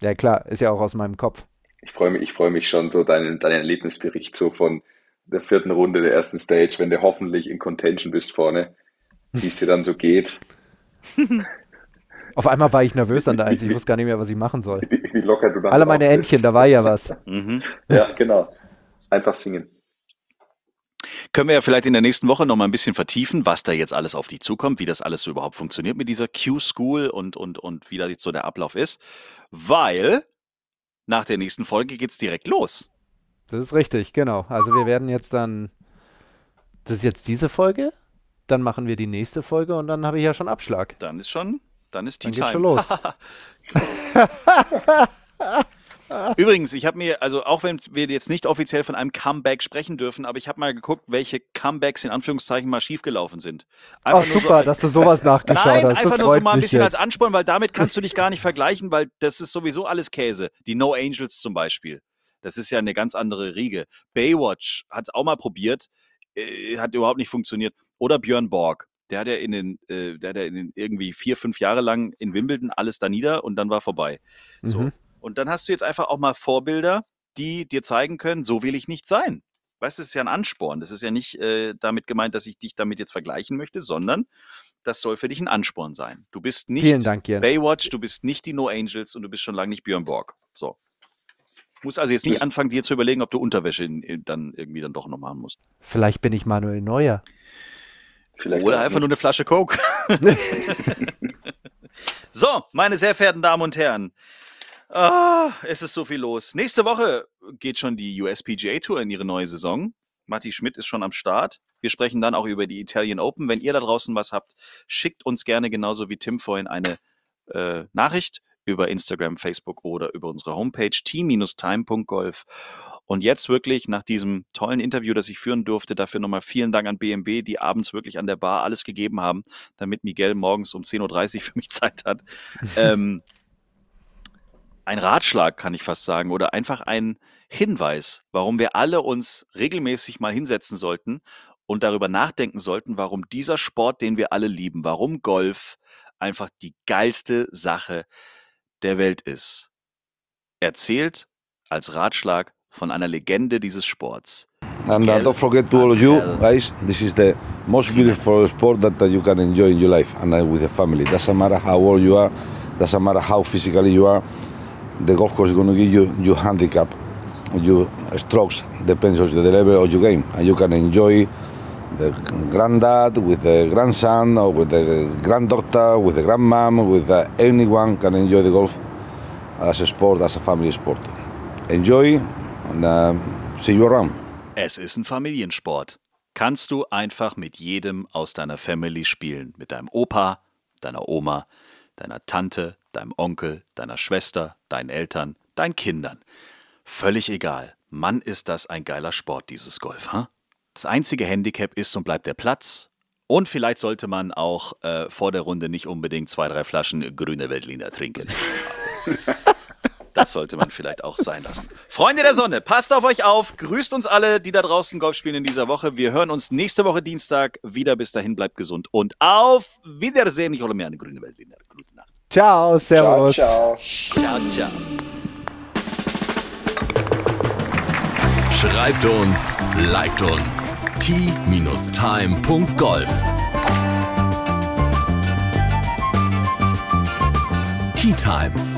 Ja, klar, ist ja auch aus meinem Kopf. Ich freue mich, ich freue mich schon so, deinen, deinen Erlebnisbericht so von der vierten Runde der ersten Stage, wenn du hoffentlich in Contention bist vorne, wie es dir dann so geht. Auf einmal war ich nervös an der Eins, ich wusste gar nicht mehr, was ich machen soll. Wie, wie locker du dann Alle meine Entchen, bist. da war ja was. Mhm. Ja, genau. Einfach singen. Können wir ja vielleicht in der nächsten Woche noch mal ein bisschen vertiefen, was da jetzt alles auf dich zukommt, wie das alles so überhaupt funktioniert mit dieser Q-School und, und, und wie da jetzt so der Ablauf ist. Weil nach der nächsten Folge geht es direkt los. Das ist richtig, genau. Also wir werden jetzt dann. Das ist jetzt diese Folge? Dann machen wir die nächste Folge und dann habe ich ja schon Abschlag. Dann ist schon, dann ist die dann Time. Geht's schon los. [laughs] [laughs] Übrigens, ich habe mir, also auch wenn wir jetzt nicht offiziell von einem Comeback sprechen dürfen, aber ich habe mal geguckt, welche Comebacks in Anführungszeichen mal schiefgelaufen sind. Einfach oh, super, so dass du sowas nachgeschaut nein, hast. einfach nur so mal ein bisschen jetzt. als Ansporn, weil damit kannst du dich gar nicht vergleichen, weil das ist sowieso alles Käse. Die No Angels zum Beispiel. Das ist ja eine ganz andere Riege. Baywatch hat auch mal probiert, äh, hat überhaupt nicht funktioniert. Oder Björn Borg. Der hat ja in den, äh, der hat ja in den irgendwie vier, fünf Jahre lang in Wimbledon alles da nieder und dann war vorbei. So. Mhm. Und dann hast du jetzt einfach auch mal Vorbilder, die dir zeigen können, so will ich nicht sein. Weißt du, das ist ja ein Ansporn. Das ist ja nicht äh, damit gemeint, dass ich dich damit jetzt vergleichen möchte, sondern das soll für dich ein Ansporn sein. Du bist nicht Dank, Baywatch, du bist nicht die No Angels und du bist schon lange nicht Björn Borg. So. Muss also jetzt nicht anfangen, dir zu überlegen, ob du Unterwäsche in, in, dann irgendwie dann doch noch machen musst. Vielleicht bin ich Manuel Neuer. Vielleicht Oder einfach nicht. nur eine Flasche Coke. [laughs] [laughs] so, meine sehr verehrten Damen und Herren, Ah, es ist so viel los. Nächste Woche geht schon die USPGA Tour in ihre neue Saison. Matti Schmidt ist schon am Start. Wir sprechen dann auch über die Italian Open. Wenn ihr da draußen was habt, schickt uns gerne genauso wie Tim vorhin eine äh, Nachricht über Instagram, Facebook oder über unsere Homepage t-time.golf. Und jetzt wirklich nach diesem tollen Interview, das ich führen durfte, dafür nochmal vielen Dank an BMB, die abends wirklich an der Bar alles gegeben haben, damit Miguel morgens um 10.30 Uhr [laughs] für mich Zeit hat. ähm, ein Ratschlag, kann ich fast sagen, oder einfach ein Hinweis, warum wir alle uns regelmäßig mal hinsetzen sollten und darüber nachdenken sollten, warum dieser Sport, den wir alle lieben, warum Golf einfach die geilste Sache der Welt ist. Erzählt als Ratschlag von einer Legende dieses Sports. And uh, don't forget to all of you guys, this is the most beautiful sport that you can enjoy in your life and with the family. Doesn't matter how old you are, doesn't matter how physically you are. The golf course is going to give you your handicap, your strokes depends on the level of your game, and you can enjoy the granddad with the grandson or with the granddaughter, with the grandmom, with uh, anyone can enjoy the golf as a sport, as a family sport. Enjoy and uh, see you around. Es ist ein Familiensport. Kannst du einfach mit jedem aus deiner Family spielen. Mit deinem Opa, deiner Oma, deiner Tante, deinem Onkel, deiner Schwester, deinen Eltern, deinen Kindern. Völlig egal. Mann, ist das ein geiler Sport, dieses Golf, ha? Huh? Das einzige Handicap ist und bleibt der Platz. Und vielleicht sollte man auch äh, vor der Runde nicht unbedingt zwei, drei Flaschen grüne Weltliner trinken. [laughs] Das sollte man vielleicht auch sein lassen. Freunde der Sonne, passt auf euch auf. Grüßt uns alle, die da draußen Golf spielen in dieser Woche. Wir hören uns nächste Woche Dienstag wieder. Bis dahin, bleibt gesund und auf Wiedersehen. Ich hole mir eine grüne Weltliner. Gute Nacht. Ciao, servus. Ciao, ciao. Ciao, ciao. Schreibt uns, liked uns. t-time.golf Tea Time,